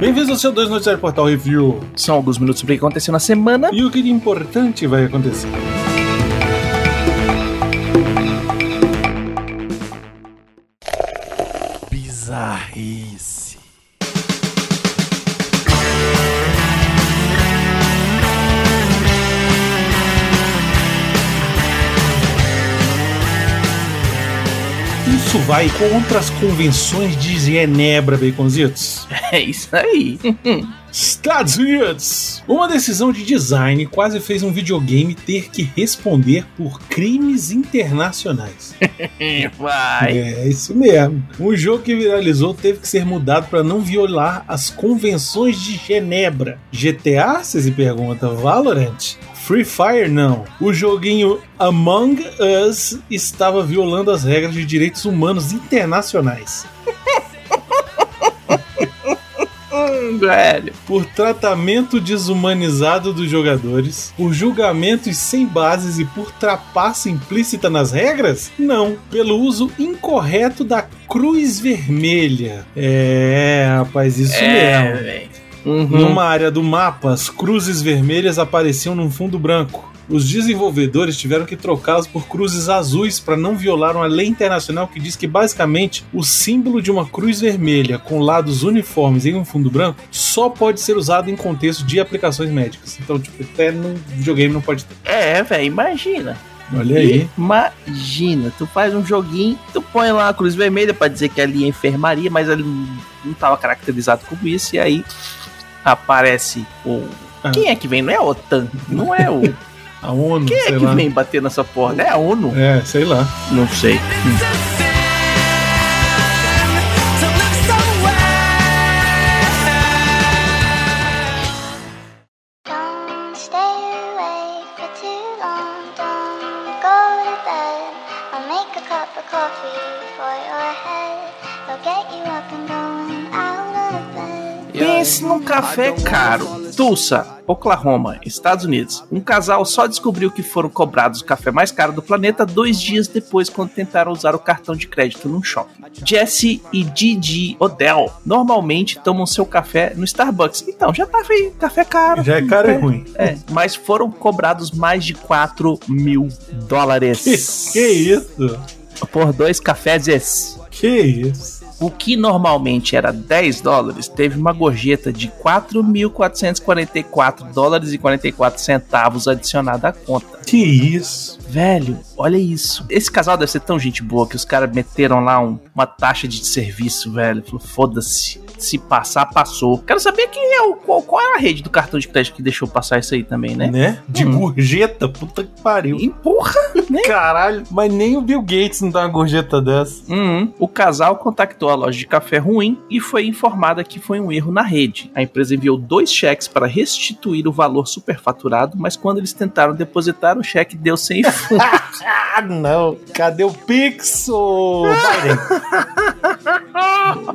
Bem-vindos ao seu 2 Noticiário Portal Review. São alguns minutos sobre o que aconteceu na semana. E o que de importante vai acontecer. Bizarrice. Vai contra as convenções de Genebra, Baconzitos. É isso aí. Estados Unidos! Uma decisão de design quase fez um videogame ter que responder por crimes internacionais. Vai. É isso mesmo. Um jogo que viralizou teve que ser mudado para não violar as convenções de Genebra. GTA, você se pergunta? Valorant? Free Fire não. O joguinho Among Us estava violando as regras de direitos humanos internacionais. Hum, velho. Por tratamento desumanizado dos jogadores, por julgamentos sem bases e por trapaça implícita nas regras? Não, pelo uso incorreto da cruz vermelha. É, rapaz, isso mesmo. Velho. Numa área do mapa, as cruzes vermelhas apareciam num fundo branco. Os desenvolvedores tiveram que trocá-las por cruzes azuis para não violar uma lei internacional que diz que basicamente o símbolo de uma cruz vermelha com lados uniformes em um fundo branco só pode ser usado em contexto de aplicações médicas. Então, tipo, até no videogame não pode ter. É, velho, imagina. Olha aí. Imagina, tu faz um joguinho, tu põe lá a cruz vermelha pra dizer que ali é enfermaria, mas ali não tava caracterizado como isso, e aí aparece o. Ah. Quem é que vem? Não é a OTAN, não é o. A ONU, Quem é que lá. vem bater nessa porra? É a ONU? É, sei lá. Não sei. Don't stay awake for too long. Don't go to bed. I'll make a cup of coffee for your Pense num café caro. Tulsa, Oklahoma, Estados Unidos. Um casal só descobriu que foram cobrados o café mais caro do planeta dois dias depois, quando tentaram usar o cartão de crédito num shopping. Jesse e Gigi Odell normalmente tomam seu café no Starbucks. Então, já tá feio, café caro. Já é caro e ruim. É, mas foram cobrados mais de 4 mil dólares Que, que isso? por dois cafés. Que isso? O que normalmente era 10 dólares teve uma gorjeta de 4.444 dólares e 44 centavos adicionada à conta. Que isso? Velho, olha isso. Esse casal deve ser tão gente boa que os caras meteram lá um- uma taxa de serviço, velho. Falou, foda-se. Se passar, passou. Quero saber quem é o. Qual, qual é a rede do cartão de crédito que deixou passar isso aí também, né? Né? De Hum. gorjeta? Puta que pariu. Empurra, né? Caralho, mas nem o Bill Gates não dá uma gorjeta dessa. Uhum. O casal contactou loja de café ruim e foi informada que foi um erro na rede. A empresa enviou dois cheques para restituir o valor superfaturado, mas quando eles tentaram depositar, o cheque deu sem fundo. Ah, não. Cadê o Pix, Biden?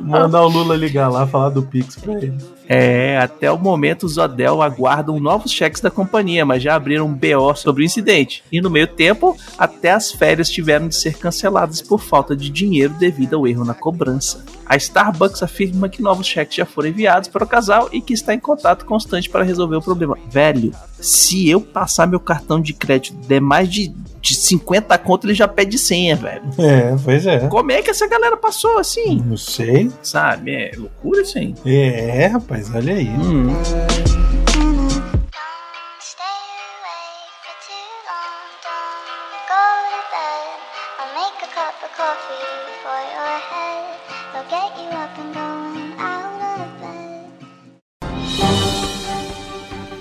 Mandar o Lula ligar lá, falar do Pix pra ele. É, até o momento os Odell aguardam novos cheques da companhia, mas já abriram um BO sobre o incidente. E no meio tempo, até as férias tiveram de ser canceladas por falta de dinheiro devido ao erro na cobrança. A Starbucks afirma que novos cheques já foram enviados para o casal e que está em contato constante para resolver o problema. Velho, se eu passar meu cartão de crédito der mais de, de 50 conto, ele já pede senha, velho. É, pois é. Como é que essa galera passou assim? Não sei. Sabe? É loucura isso aí. É, rapaz, olha aí. Hum.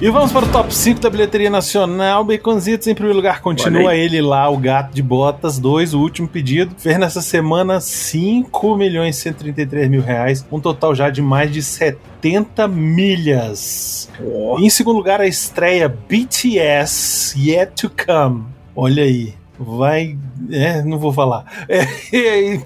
E vamos para o top 5 da bilheteria nacional. Baconzitos, em primeiro lugar, continua ele lá, o Gato de Botas 2, o último pedido. Fez nessa semana 5 milhões e 133 mil reais, um total já de mais de 70 milhas. E em segundo lugar, a estreia BTS Yet to Come. Olha aí. Vai. É, não vou falar. É, é,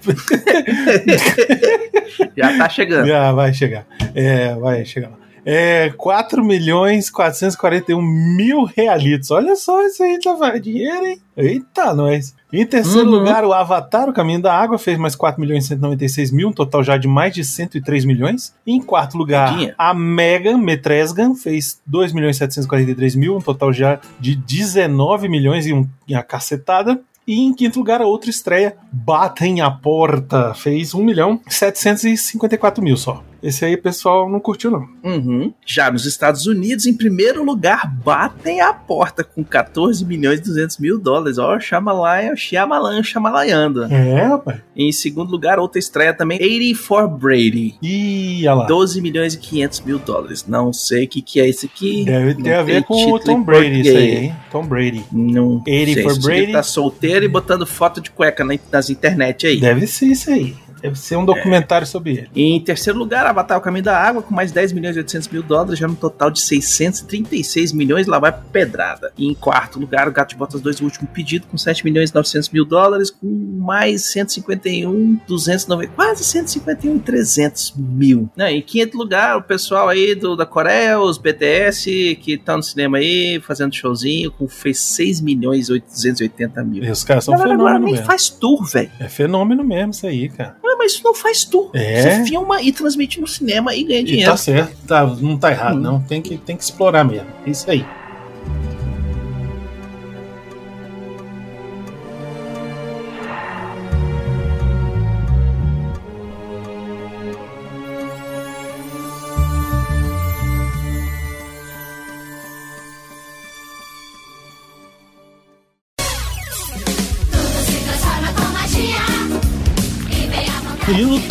Já tá chegando. Já vai chegar. É, vai chegar lá. É 4 milhões 441 mil realitos. Olha só isso aí, tá vai dinheiro, hein? Eita, nós. Em terceiro Uhum. lugar, o Avatar, o Caminho da Água, fez mais 4 milhões e 196 mil, um total já de mais de 103 milhões. Em quarto lugar, Dinheiro. a Megan Metresgan fez 2 milhões e 743 mil, um total já de 19 milhões e, um, e a cacetada. E em quinto lugar, a outra estreia, Batem a Porta, fez 1 milhão e 754 mil só. Esse aí pessoal não curtiu, não. Uhum. Já nos Estados Unidos, em primeiro lugar, batem a porta com 14 milhões e 200 mil dólares. Ó, Shyamalan, Shyamalan, Shyamalaiando. É, rapaz. Em segundo lugar, outra estreia também, 84 Brady. Ih, olha lá. 12 milhões e 500 mil dólares. Não sei o que, que é esse aqui. Deve Não ter a ver com o Tom Brady isso aí, hein? Tom Brady. Não 80 sei. Brady? tá solteiro e botando foto de cueca na- nas internet aí. Deve ser isso aí. Deve ser um documentário sobre ele. Em terceiro lugar, Avatar o Caminho da Água, com mais 10 milhões e 800 mil dólares, já no total de 636 milhões, lá vai pedrada. E em quarto lugar, o Gato de Botas 2, o último pedido, com 7 milhões e 900 mil dólares, com mais 151, 290, quase 151 300 mil. Né, em quinto lugar, o pessoal aí do, da Coreia, os BTS, que estão no cinema aí, fazendo showzinho, com, fez 6 milhões e 880 mil. E os caras são Agora, agora fenômeno nem mesmo. faz tour, velho. É fenômeno mesmo isso aí, cara. Ué, mas isso não faz tour. É. Você filma e transmite no cinema e ganha E dinheiro. tá certo, tá, não tá errado, Hum. não. Tem que, tem que explorar mesmo. É isso aí.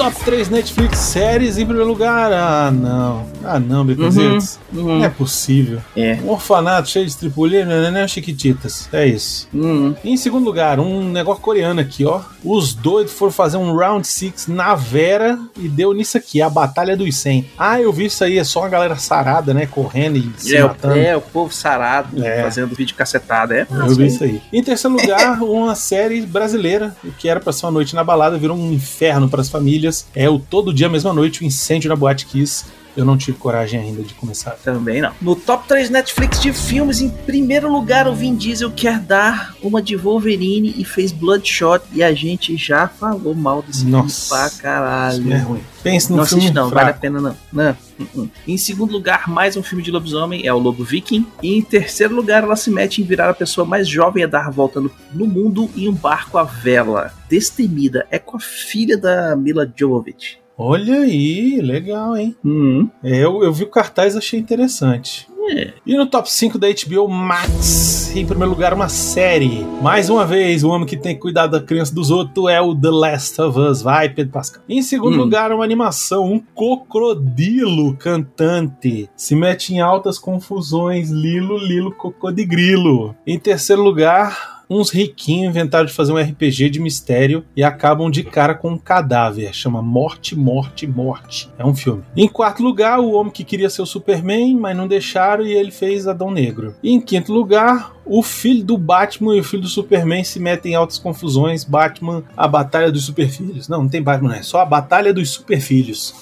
Top 3 Netflix séries, em primeiro lugar. Ah, não. Ah, não, Beconzitos. Uhum. Não é possível. É. Um orfanato cheio de tripulia, né, né, Chiquititas. É isso. Uhum. Em segundo lugar, um negócio coreano aqui, ó. Os doidos foram fazer um round 6 na Vera e deu nisso aqui, a Batalha dos 100. Ah, eu vi isso aí, é só uma galera sarada, né, correndo e se É, o- matando. é, o povo sarado É. fazendo vídeo cacetada, é. Eu vi isso aí. Em terceiro lugar, uma série brasileira, que era pra ser uma noite na balada, virou um inferno para as famílias. É o Todo Dia, Mesma Noite, o incêndio na Boate Kiss. Eu não tive coragem ainda de começar. Também não. No top 3 Netflix de filmes, em primeiro lugar, o Vin Diesel quer dar uma de Wolverine e fez Bloodshot. E a gente já falou mal desse Nossa. filme pra caralho. Isso é ruim. Pense no Não filme assiste não, fraco. vale a pena não. não. uh-uh. Em segundo lugar, mais um filme de lobisomem, é o Lobo Viking. E em terceiro lugar, ela se mete em virar a pessoa mais jovem a dar a volta no, no mundo em um barco à vela. Destemida, é com a filha da Mila Jovovich. Olha aí, legal, hein? Uhum. Eu, eu vi o cartaz e achei interessante. É. E no top 5 da HBO Max, em primeiro lugar, uma série. Mais uma vez, o homem que tem que cuidar da criança dos outros é o The Last of Us. Vai, Pedro Pascal. Em segundo Hum. lugar, uma animação. Um crocodilo cantante. Se mete em altas confusões. Lilo, Lilo, cocodigrilo. Em terceiro lugar, uns riquinhos inventaram de fazer um RPG de mistério e acabam de cara com um cadáver. Chama Morte, Morte, Morte. É um filme. Em quarto lugar, o homem que queria ser o Superman, mas não deixaram e ele fez Adão Negro. E em quinto lugar, o filho do Batman e o filho do Superman se metem em altas confusões. Batman, a Batalha dos Superfilhos. Não, não tem Batman. É só a Batalha dos Superfilhos.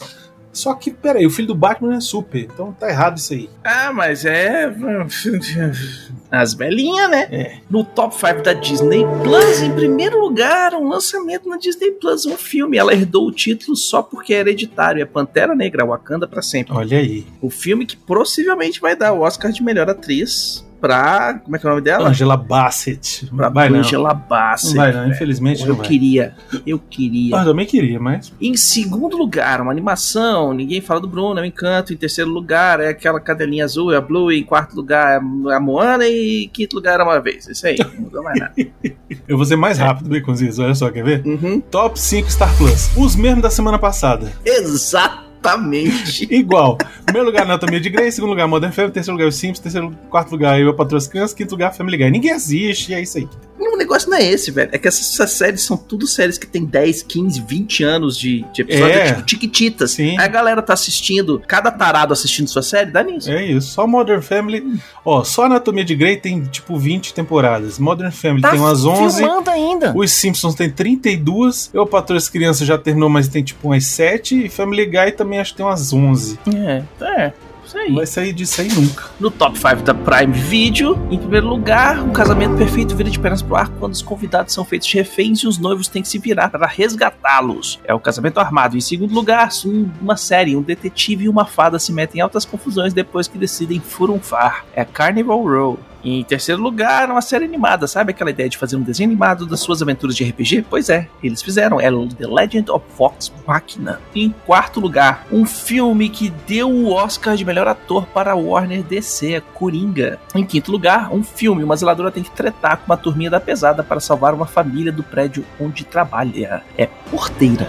Só que, peraí, o filho do Batman é super, então tá errado isso aí. Ah, mas é. As velhinhas, né? É. No top 5 da Disney Plus, em primeiro lugar, um lançamento na Disney Plus, um filme. Ela herdou o título só porque é hereditário. É Pantera Negra, Wakanda pra sempre. Olha aí. O filme que possivelmente vai dar o Oscar de melhor atriz pra. Como é que é o nome dela? Angela Bassett. Pra vai não. Angela Bassett. Não vai não, infelizmente Eu não vai. queria. Eu queria. Ah, eu também queria, mas. Em segundo lugar, uma animação. Ninguém fala do Bruno, é um encanto. Em terceiro lugar, é aquela cadelinha azul, é a Blue. Em quarto lugar, é a Moana. E em quinto lugar, é uma vez. Isso aí, não mudou mais nada. Eu vou ser mais rápido, Baconzitos, olha só, quer ver? Uhum. Top 5 Star Plus. Os mesmos da semana passada. Exatamente. Exatamente. Igual. Primeiro lugar, Anatomia de Grey. Segundo lugar, Modern Family. Terceiro lugar, Os Simpsons. Terceiro, quarto lugar, Eu, Crianças. Quinto lugar, Family Guy. Ninguém assiste, é isso aí. O negócio não é esse, velho. É que essas, essas séries são tudo séries que tem 10, 15, 20 anos de, de episódio. É. É tipo Tiquititas. Sim. Aí a galera tá assistindo, cada tarado assistindo sua série, dá nisso. É isso. Só Modern Family. Ó, só Anatomia de Grey tem tipo 20 temporadas. Modern Family Tá tem umas 11. filmando ainda. Os Simpsons tem 32. Eu, a Patroa das Crianças já terminou, mas tem tipo umas 7. E Family Guy também acho que tem umas 11. É, é. Não vai sair disso aí nunca. No top 5 da Prime Video, em primeiro lugar, um casamento perfeito vira de pernas pro ar quando os convidados são feitos reféns e os noivos têm que se virar para resgatá-los. É o casamento armado. Em segundo lugar, um- uma série, um detetive e uma fada se metem em altas confusões depois que decidem furunfar. É Carnival Row. Em terceiro lugar, uma série animada. Sabe aquela ideia de fazer um desenho animado das suas aventuras de RPG? Pois é, eles fizeram. É The Legend of Vox Machina. Em quarto lugar, um filme que deu o Oscar de melhor ator para Warner DC, Coringa. Em quinto lugar, um filme. Uma zeladora tem que tretar com uma turminha da pesada para salvar uma família do prédio onde trabalha. É Porteira.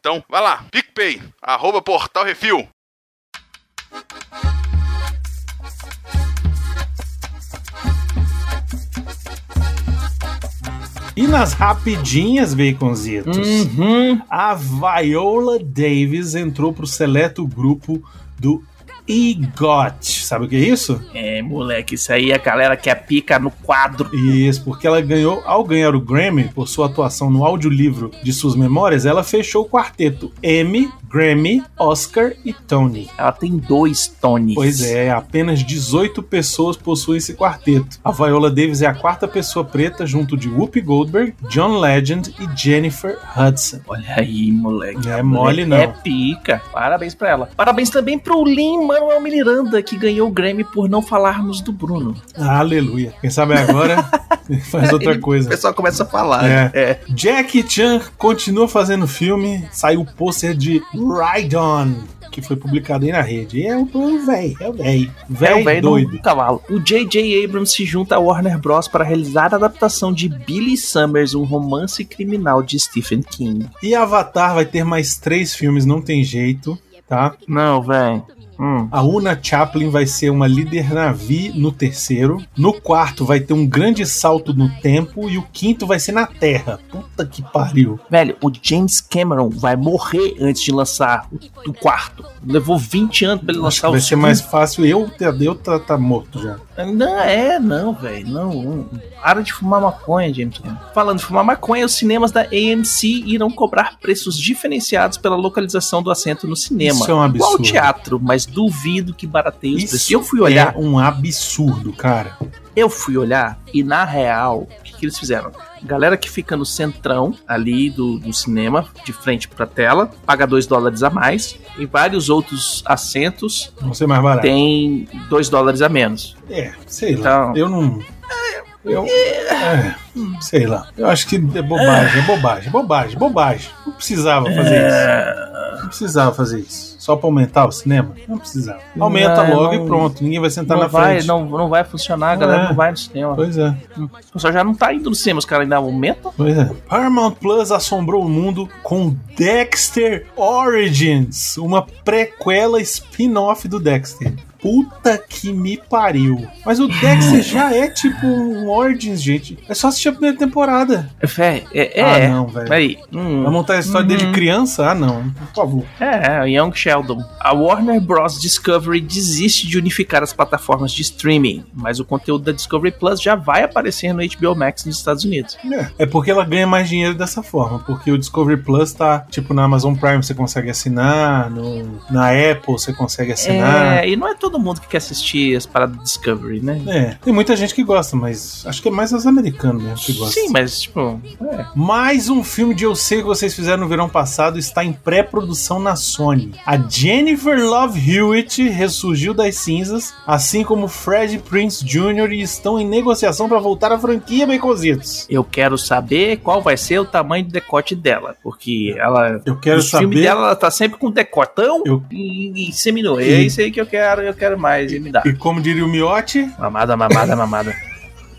Então, vai lá, PicPay, arroba Portal Refil. E nas rapidinhas, Baconzitos, Uhum. a Viola Davis entrou pro seleto grupo do EGOT. Sabe o que é isso? É, moleque, isso aí a galera que é pica no quadro. Isso, porque ela ganhou, ao ganhar o Grammy por sua atuação no audiolivro de suas memórias, ela fechou o quarteto Emmy, Grammy, Oscar e Tony. Ela tem dois Tonys. Pois é, apenas 18 pessoas possuem esse quarteto. A Viola Davis é a quarta pessoa preta junto de Whoopi Goldberg, John Legend e Jennifer Hudson. Olha aí, moleque. É mole, não. É pica. Parabéns pra ela. Parabéns também pro Lin Manuel Miranda, que ganhou o Grammy por não falarmos do Bruno. Aleluia. Quem sabe agora faz outra Ele- O coisa. pessoal começa a falar. É. É. Jackie Chan continua fazendo filme. Saiu o pôster de Ride On, que foi publicado aí na rede. E é o velho, é o velho. É o Velho velho doido. do cavalo. O J.J. Abrams se junta à Warner Bros. para realizar a adaptação de Billy Summers, um romance criminal de Stephen King. E Avatar vai ter mais três filmes, não tem jeito, tá? Não, velho. Hum. A Una Chaplin vai ser uma líder navi no terceiro. No quarto vai ter um grande salto no tempo. E o quinto vai ser na Terra. Puta que pariu. Velho, o James Cameron vai morrer antes de lançar o, o quarto. Levou 20 anos pra ele lançar o vai ser mais fácil eu. Eu tá, tá morto já. Não, é, não, velho. Não. Para de fumar maconha, James Cameron. Falando de fumar maconha, os cinemas da AMC irão cobrar preços diferenciados pela localização do assento no cinema. Isso é um absurdo. teatro, mas duvido que barateie os preços. Isso Eu fui olhar, é um absurdo, cara. eu fui olhar, e na real, o que, que eles fizeram? Galera que fica no centrão ali do, do cinema, de frente pra tela, paga 2 dólares a mais. Em vários outros assentos Não sei mais barato. tem 2 dólares a menos. É, sei lá. Então- Eu não. Eu. É, sei lá. Eu acho que é bobagem, é bobagem, bobagem, bobagem. Não precisava fazer isso. Não precisava fazer isso. Só pra aumentar o cinema? Não precisava. Aumenta Não, logo não- e pronto. Ninguém vai sentar na vai, frente. não, não vai funcionar, a galera É. não vai no cinema. Pois é, O pessoal já não tá indo no cinema, os caras ainda aumentam. pois é. Paramount Plus assombrou o mundo com Dexter Origins, uma prequela spin-off do Dexter. Puta que me pariu. Mas o Dexter já é tipo um Origins, gente. É só assistir a primeira temporada. É, fé, é, Ah, é. não, velho. Peraí. Hum, Vai montar a história Uhum. dele criança? Ah, não. Por favor. É, Young Sheldon. A Warner Bros. Discovery desiste de unificar as plataformas de streaming, mas o conteúdo da Discovery Plus já vai aparecer no HBO Max nos Estados Unidos. É, é porque ela ganha mais dinheiro dessa forma. Porque o Discovery Plus tá, tipo, na Amazon Prime você consegue assinar, no, na Apple você consegue assinar. É, e não é todo mundo que quer assistir as paradas da Discovery, né? É, tem muita gente que gosta, mas acho que é mais os americanos mesmo que gostam. Sim, mas tipo, é. Mais um filme de Eu Sei que vocês fizeram no verão passado está em pré-produção na Sony. A Jennifer Love Hewitt ressurgiu das cinzas, assim como Fred Prince Jr. e estão em negociação para voltar à franquia Baconzitos. eu quero saber qual vai ser o tamanho do decote dela, porque ela Eu quero Os filmes saber. dela, ela tá sempre com decotão Eu- e, e. E- É isso aí que eu quero, eu quero mais, e me dá. E como diria o Miotti, Mamada, mamada, mamada.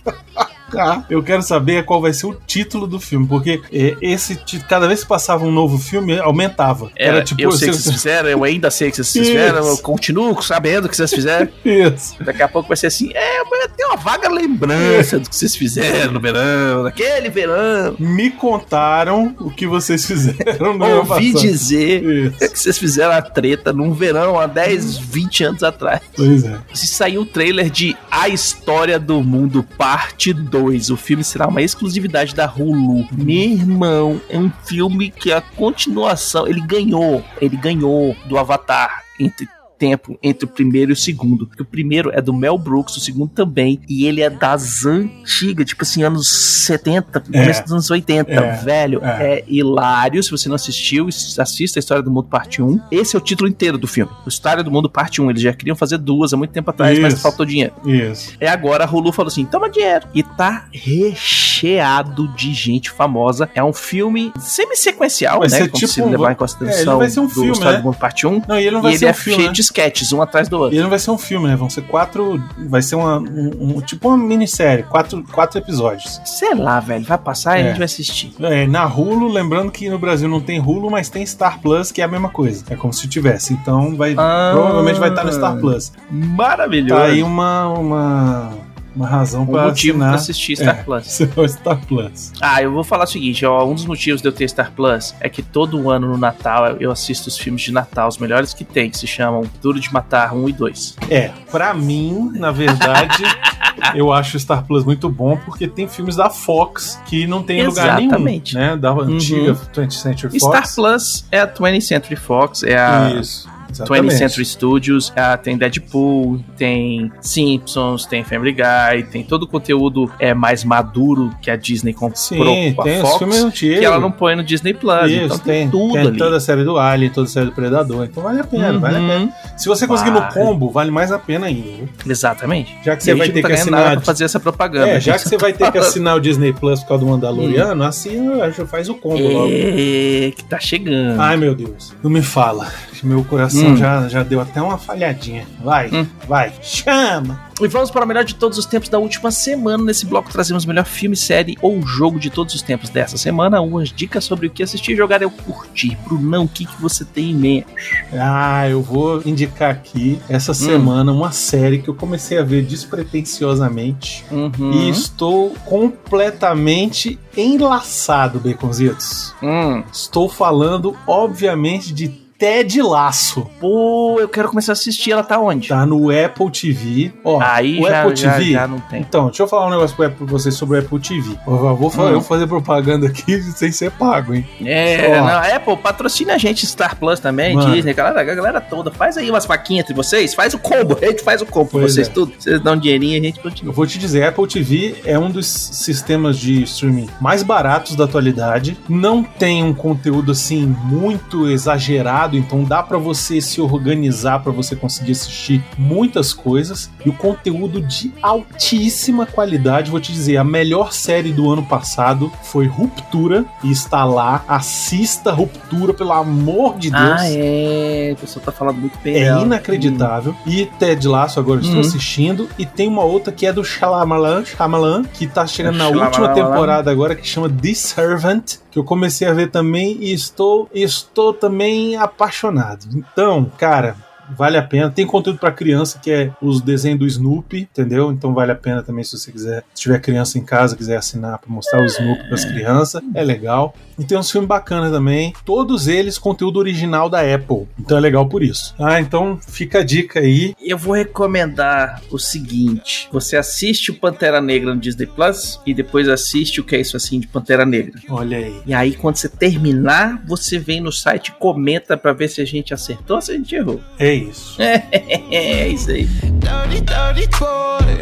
cá. Eu quero saber qual vai ser o título do filme, porque é, esse cada vez que passava um novo filme, aumentava. Era, tipo, eu sei que você- vocês fizeram, eu ainda sei que vocês Isso. fizeram, eu continuo sabendo que vocês fizeram. Isso. Daqui a pouco vai ser assim, é, mas tenho uma vaga lembrança do que vocês fizeram no verão, naquele verão. Me contaram o que vocês fizeram no Ouvi passado. dizer Isso. que vocês fizeram a treta num verão há 10, 20 anos atrás. Pois é. Se saiu o trailer de A História do Mundo, parte 2. O filme será uma exclusividade da Hulu. Meu irmão, é um filme que a continuação. Ele ganhou. Ele ganhou do Avatar entre tempo entre o primeiro e o segundo. Porque o primeiro é do Mel Brooks, o segundo também. E ele é das antigas, tipo assim, anos 70, começo dos anos 80, É, velho. é. É. hilário. Se você não assistiu, assista a História do Mundo Parte 1. Esse é o título inteiro do filme. História do Mundo Parte 1. Eles já queriam fazer duas há muito tempo atrás, mas Isso. faltou dinheiro. Isso. É agora a Hulu falou assim: toma dinheiro. E tá recheado de gente famosa. É um filme semi-sequencial, né? Como tipo se levar em é, consideração ele vai ser um do filme, História né? do Mundo Parte 1. Não, e ele não E vai ele ser é um filme, cheio né? de sketches, um atrás do E outro. ele não vai ser um filme, né? Vão ser quatro. Vai ser uma, um, um- tipo uma minissérie, quatro, quatro episódios. Sei lá, velho. Vai passar e É. a gente vai assistir. É, na Hulu, lembrando que no Brasil não tem Hulu, mas tem Star Plus, que é a mesma coisa. É como se tivesse. Então vai. Ah. Provavelmente vai estar no Star Plus. Maravilhoso. Tá aí uma, uma, uma razão um pra motivo pra assinar. assistir Star É. Plus. Star Plus. Ah, eu vou falar o seguinte, ó, um dos motivos de eu ter Star Plus é que todo ano no Natal eu assisto os filmes de Natal, os melhores que tem, que se chamam Duro de Matar 1 e 2. É, pra mim, na verdade, eu acho Star Plus muito bom porque tem filmes da Fox que não tem em lugar nenhum. Exatamente. Né? Da antiga 20th Century Fox. Star Plus é a 20th Century Fox, é a Isso. 20th Exatamente. Century Studios, ah, tem Deadpool, tem Simpsons, tem Family Guy, tem todo o conteúdo é mais maduro que a Disney comprou Sim, com a tem Fox, filmes antigos. que ela não põe no Disney Plus. Isso, então tem, tem, tudo tem ali. toda a série do Alien, toda a série do Predador. Então vale a pena, vale a Uhum. pena. Se você conseguir no Vale. combo, vale mais a pena ainda. Exatamente. Já que você vai gente ter que tá nada assinar. pra fazer essa propaganda. É, já que você vai ter que assinar o Disney Plus por causa do Hum. Mandaloriano, assina, já faz o combo logo. É, que tá chegando. Ai, meu Deus. Não me fala. Meu coração Hum. já, já deu até uma falhadinha. Vai, Hum. vai. Chama! E vamos para o melhor de todos os tempos da última semana. Nesse bloco trazemos o melhor filme, série ou jogo de todos os tempos dessa semana. Umas dicas sobre o que assistir, jogar e curtir. Brunão, o que, que você tem em mente? Ah, eu vou indicar aqui Hum. essa semana uma série que eu comecei a ver despretensiosamente. Uhum. E estou completamente enlaçado, Baconzitos. Hum. Estou falando, obviamente, de Ted Laço. Pô, eu quero começar a assistir. Ela tá onde? Tá no Apple TV. Ó, Aí o já, Apple já, TV. já não tem. Então, deixa eu falar um negócio pra pra vocês sobre o Apple TV. Eu vou fa- Hum. eu fazer propaganda aqui sem ser pago, hein? É, Ó. não, Apple, patrocina a gente, Star Plus também, Mano. Disney, galera, a galera toda. Faz aí umas vaquinhas entre vocês, faz o combo, a gente faz o combo pra Pois vocês é. tudo. Vocês dão um dinheirinho e a gente Eu continua. vou te dizer, Apple TV é um dos sistemas de streaming mais baratos da atualidade. Não tem um conteúdo assim muito exagerado, então dá pra você se organizar pra você conseguir assistir muitas coisas e o conteúdo de altíssima qualidade. Vou te dizer, a melhor série do ano passado foi Ruptura e está lá. Assista Ruptura, pelo amor de Deus. Ah, é. O pessoal tá falando muito bem. É inacreditável. E Ted Lasso agora eu estou Uhum. assistindo. E tem uma outra que é do Shyamalan, Shyamalan que tá chegando na Shyamalan. última temporada agora, que chama The Servant, que eu comecei a ver também e estou, estou também apaixonado. Então, cara... Vale a pena. Tem conteúdo pra criança que é os desenhos do Snoopy, entendeu? Então vale a pena também se você quiser, se tiver criança em casa, quiser assinar pra mostrar o Snoopy pras crianças, é legal. E tem uns filmes bacanas também. Todos eles conteúdo original da Apple. Então é legal por isso. Ah, então fica a dica aí. Eu vou recomendar o seguinte: você assiste o Pantera Negra no Disney Plus e depois assiste o que é isso assim de Pantera Negra. Olha aí. E aí, quando você terminar, você vem no site e comenta pra ver se a gente acertou ou se a gente errou. É isso. É isso aí. Dirty, dirty boy.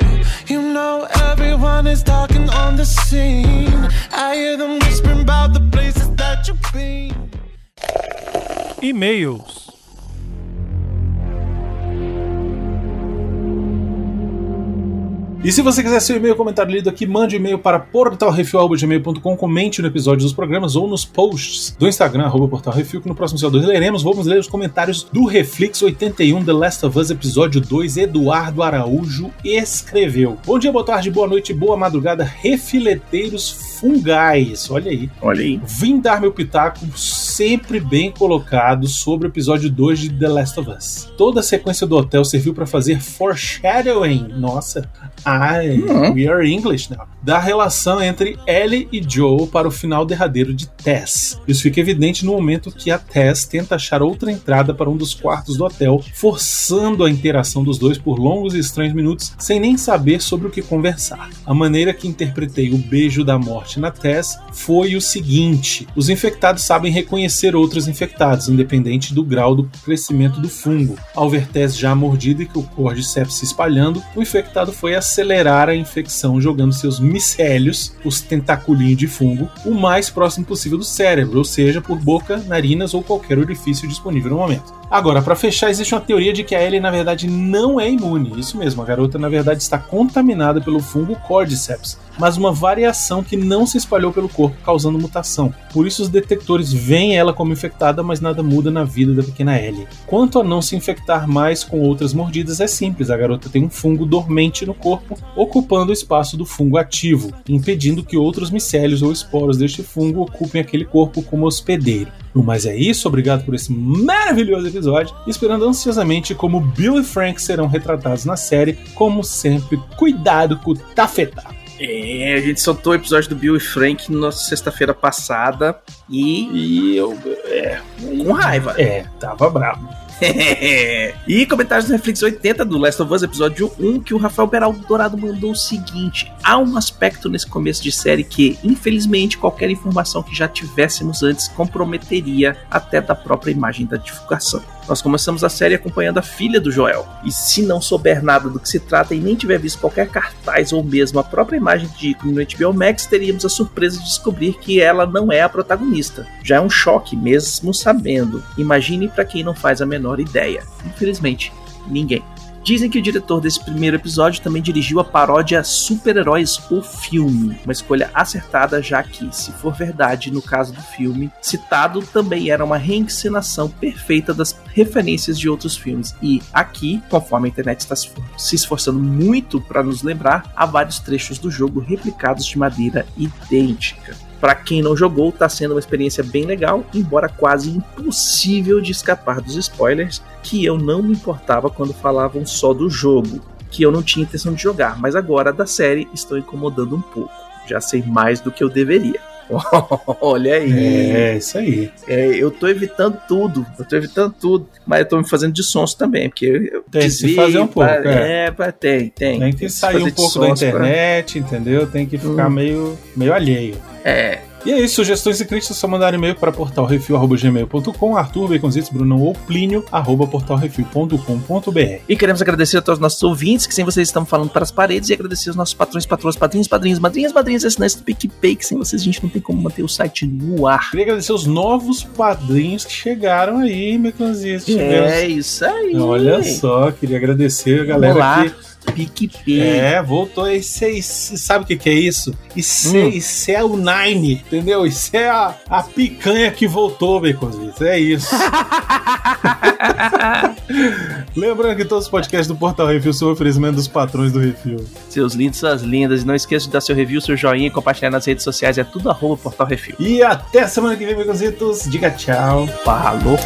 You know everyone is talking on the scene. I hear them whispering about the places that you've been. E-mails. E se você quiser seu e-mail comentário lido aqui, mande um e-mail para portalrefil.gmail.com, comente no episódio dos programas ou nos posts do Instagram, arroba portalrefil, que no próximo CO2 leremos. Vamos ler os comentários do Reflex 81 The Last of Us, episódio 2. Eduardo Araújo escreveu. Bom dia, boa tarde, boa noite, boa madrugada, refileteiros fungais. Olha aí. Olha aí. Vim dar meu pitaco sempre bem colocado sobre o episódio 2 de The Last of Us. Toda a sequência do hotel serviu para fazer foreshadowing. Nossa, Uhum. Hmm. we are English now. Da relação entre Ellie e Joel para o final derradeiro de Tess. Isso fica evidente no momento que a Tess tenta achar outra entrada para um dos quartos do hotel, forçando a interação dos dois por longos e estranhos minutos, sem nem saber sobre o que conversar. A maneira que interpretei o beijo da morte na Tess foi o seguinte: os infectados sabem reconhecer outros infectados, independente do grau do crescimento do fungo. Ao ver Tess já mordida e que o cordyceps se espalhando, o infectado foi acelerar a infecção jogando seus micélios, os tentaculinhos de fungo, o mais próximo possível do cérebro, ou seja, por boca, narinas ou qualquer orifício disponível no momento. Agora, para fechar, existe uma teoria de que a Ellie na verdade não é imune. Isso mesmo, a garota na verdade está contaminada pelo fungo Cordyceps, mas uma variação que não se espalhou pelo corpo, causando mutação. Por isso os detectores veem ela como infectada, mas nada muda na vida da pequena Ellie. Quanto a não se infectar mais com outras mordidas, é simples. A garota tem um fungo dormente no corpo, ocupando o espaço do fungo ativo, impedindo que outros micélios ou esporos deste fungo ocupem aquele corpo como hospedeiro. No mais é isso, obrigado por esse maravilhoso episódio, esperando ansiosamente como Bill e Frank serão retratados na série, como sempre, cuidado com o tafetá. É, a gente soltou o episódio do Bill e Frank na sexta-feira passada e. E eu. É, com raiva. é tava bravo. e comentários do Reflex 80 do Last of Us, episódio 1, que o Rafael Beraldo Dourado mandou o seguinte: há um aspecto nesse começo de série que, infelizmente, qualquer informação que já tivéssemos antes comprometeria até da própria imagem da divulgação. Nós começamos a série acompanhando a filha do Joel, e se não souber nada do que se trata e nem tiver visto qualquer cartaz ou mesmo a própria imagem de ícone no HBO Max, teríamos a surpresa de descobrir que ela não é a protagonista. Já é um choque, mesmo sabendo. Imagine para quem não faz a menor ideia. Infelizmente, ninguém. Dizem que o diretor desse primeiro episódio também dirigiu a paródia Super-Heróis o Filme, uma escolha acertada, já que, se for verdade no caso do filme, citado também era uma reencenação perfeita das referências de outros filmes. E aqui, conforme a internet está se esforçando muito para nos lembrar, há vários trechos do jogo replicados de maneira idêntica. Para quem não jogou, tá sendo uma experiência bem legal, embora quase impossível de escapar dos spoilers, que eu não me importava quando falavam só do jogo, que eu não tinha intenção de jogar, mas agora da série estão incomodando um pouco. Já sei mais do que eu deveria. Olha aí. É, isso aí. É, eu tô evitando tudo, eu tô evitando tudo, mas eu tô me fazendo de sonso também, porque eu Tem que fazer um pouco, pra- é. É, pra- tem, tem. Tem que sair um pouco da sonso pra- internet, entendeu? Tem que ficar Hum. meio, meio alheio. É, E é isso, sugestões e críticas é só mandar e-mail para portalrefil.gmail.com, Arthur Baconzitos, Bruno ou Plínio, arroba portalrefil.com.br. E queremos agradecer a todos os nossos ouvintes, que sem vocês estamos falando para as paredes, e agradecer os nossos patrões, patrões, padrinhos, padrinhos, madrinhas, madrinhas, assinantes do PicPay, que sem vocês a gente não tem como manter o site no ar. Queria agradecer os novos padrinhos que chegaram aí, Baconzitos. É isso aí. Olha só, queria agradecer a galera Vamos lá. que PicPay. É, voltou. Isso, é- sabe o que, que é isso? Isso, é- Hum. isso é o Nine, entendeu? Isso é a, a picanha que voltou, Baconzitos. É isso. Lembrando que todos os podcasts do Portal Refil são oferecimento dos patrões do Refil. Seus lindos, suas lindas. E não esqueça de dar seu review, seu joinha e compartilhar nas redes sociais. É tudo arroba Portal Refil. E até semana que vem, Baconzitos. Diga tchau. Falou.